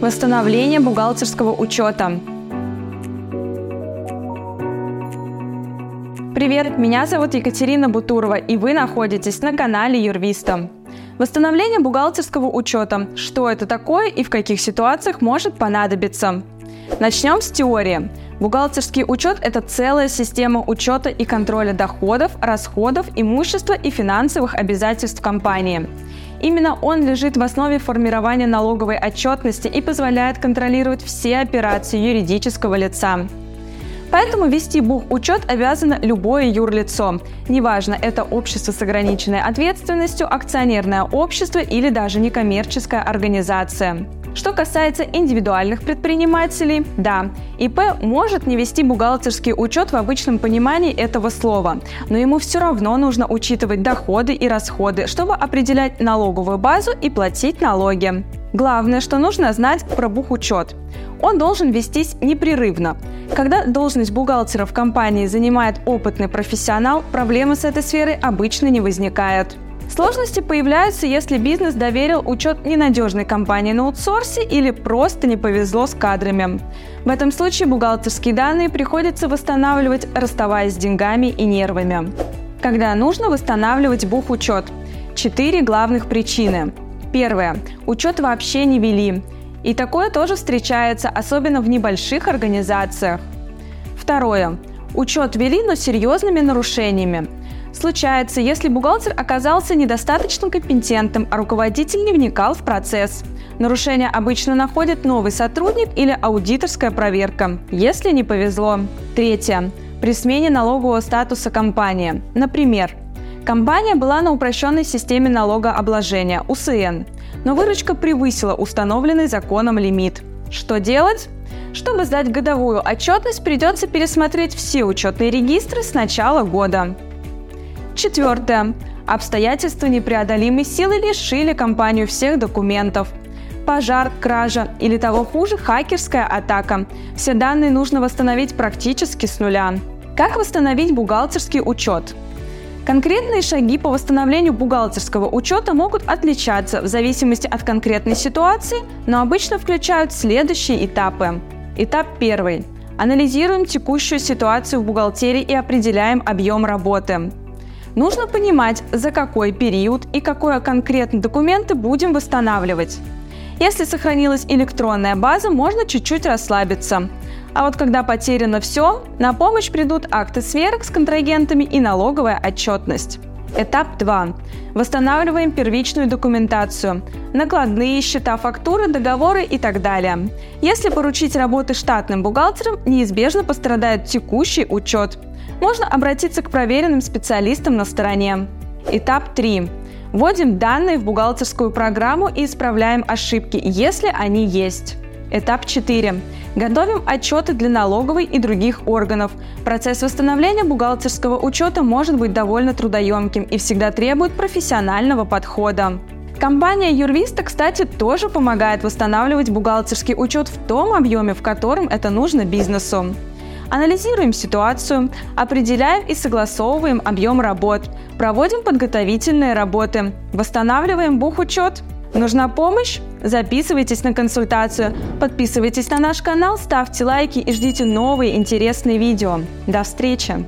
Восстановление бухгалтерского учета. Привет, меня зовут Екатерина Бутурова, и вы находитесь на канале Юрвиста. Восстановление бухгалтерского учета. Что это такое и в каких ситуациях может понадобиться? Начнем с теории. Бухгалтерский учет – это целая система учета и контроля доходов, расходов, имущества и финансовых обязательств компании. Именно он лежит в основе формирования налоговой отчетности и позволяет контролировать все операции юридического лица. Поэтому вести бухучет обязано любое юрлицо. Неважно, это общество с ограниченной ответственностью, акционерное общество или даже некоммерческая организация. Что касается индивидуальных предпринимателей, да, ИП может не вести бухгалтерский учет в обычном понимании этого слова, но ему все равно нужно учитывать доходы и расходы, чтобы определять налоговую базу и платить налоги. Главное, что нужно знать про бухучет. Он должен вестись непрерывно. Когда должность бухгалтера в компании занимает опытный профессионал, проблемы с этой сферой обычно не возникают. Сложности появляются, если бизнес доверил учет ненадежной компании на аутсорсе или просто не повезло с кадрами. В этом случае бухгалтерские данные приходится восстанавливать, расставаясь с деньгами и нервами. Когда нужно восстанавливать бухучет? Четыре главных причины. Первое. Учет вообще не вели. И такое тоже встречается, особенно в небольших организациях. Второе. Учет вели, но серьезными нарушениями. Случается, если бухгалтер оказался недостаточно компетентным, а руководитель не вникал в процесс. Нарушение обычно находит новый сотрудник или аудиторская проверка, если не повезло. Третье. При смене налогового статуса компании. Например, компания была на упрощенной системе налогообложения УСН, но выручка превысила установленный законом лимит. Что делать? Чтобы сдать годовую отчетность, придется пересмотреть все учетные регистры с начала года. Четвертое. Обстоятельства непреодолимой силы лишили компанию всех документов. Пожар, кража или того хуже – хакерская атака. Все данные нужно восстановить практически с нуля. Как восстановить бухгалтерский учет? Конкретные шаги по восстановлению бухгалтерского учета могут отличаться в зависимости от конкретной ситуации, но обычно включают следующие этапы. Этап первый. Анализируем текущую ситуацию в бухгалтерии и определяем объем работы. Нужно понимать, за какой период и какое конкретно документы будем восстанавливать. Если сохранилась электронная база, можно чуть-чуть расслабиться. А вот когда потеряно все, на помощь придут акты сверок с контрагентами и налоговая отчетность. Этап 2. Восстанавливаем первичную документацию. Накладные, счета, фактуры, договоры и так далее. Если поручить работы штатным бухгалтерам, неизбежно пострадает текущий учет можно обратиться к проверенным специалистам на стороне. Этап 3. Вводим данные в бухгалтерскую программу и исправляем ошибки, если они есть. Этап 4. Готовим отчеты для налоговой и других органов. Процесс восстановления бухгалтерского учета может быть довольно трудоемким и всегда требует профессионального подхода. Компания Юрвиста, кстати, тоже помогает восстанавливать бухгалтерский учет в том объеме, в котором это нужно бизнесу. Анализируем ситуацию, определяем и согласовываем объем работ, проводим подготовительные работы, восстанавливаем бухучет. Нужна помощь? Записывайтесь на консультацию, подписывайтесь на наш канал, ставьте лайки и ждите новые интересные видео. До встречи!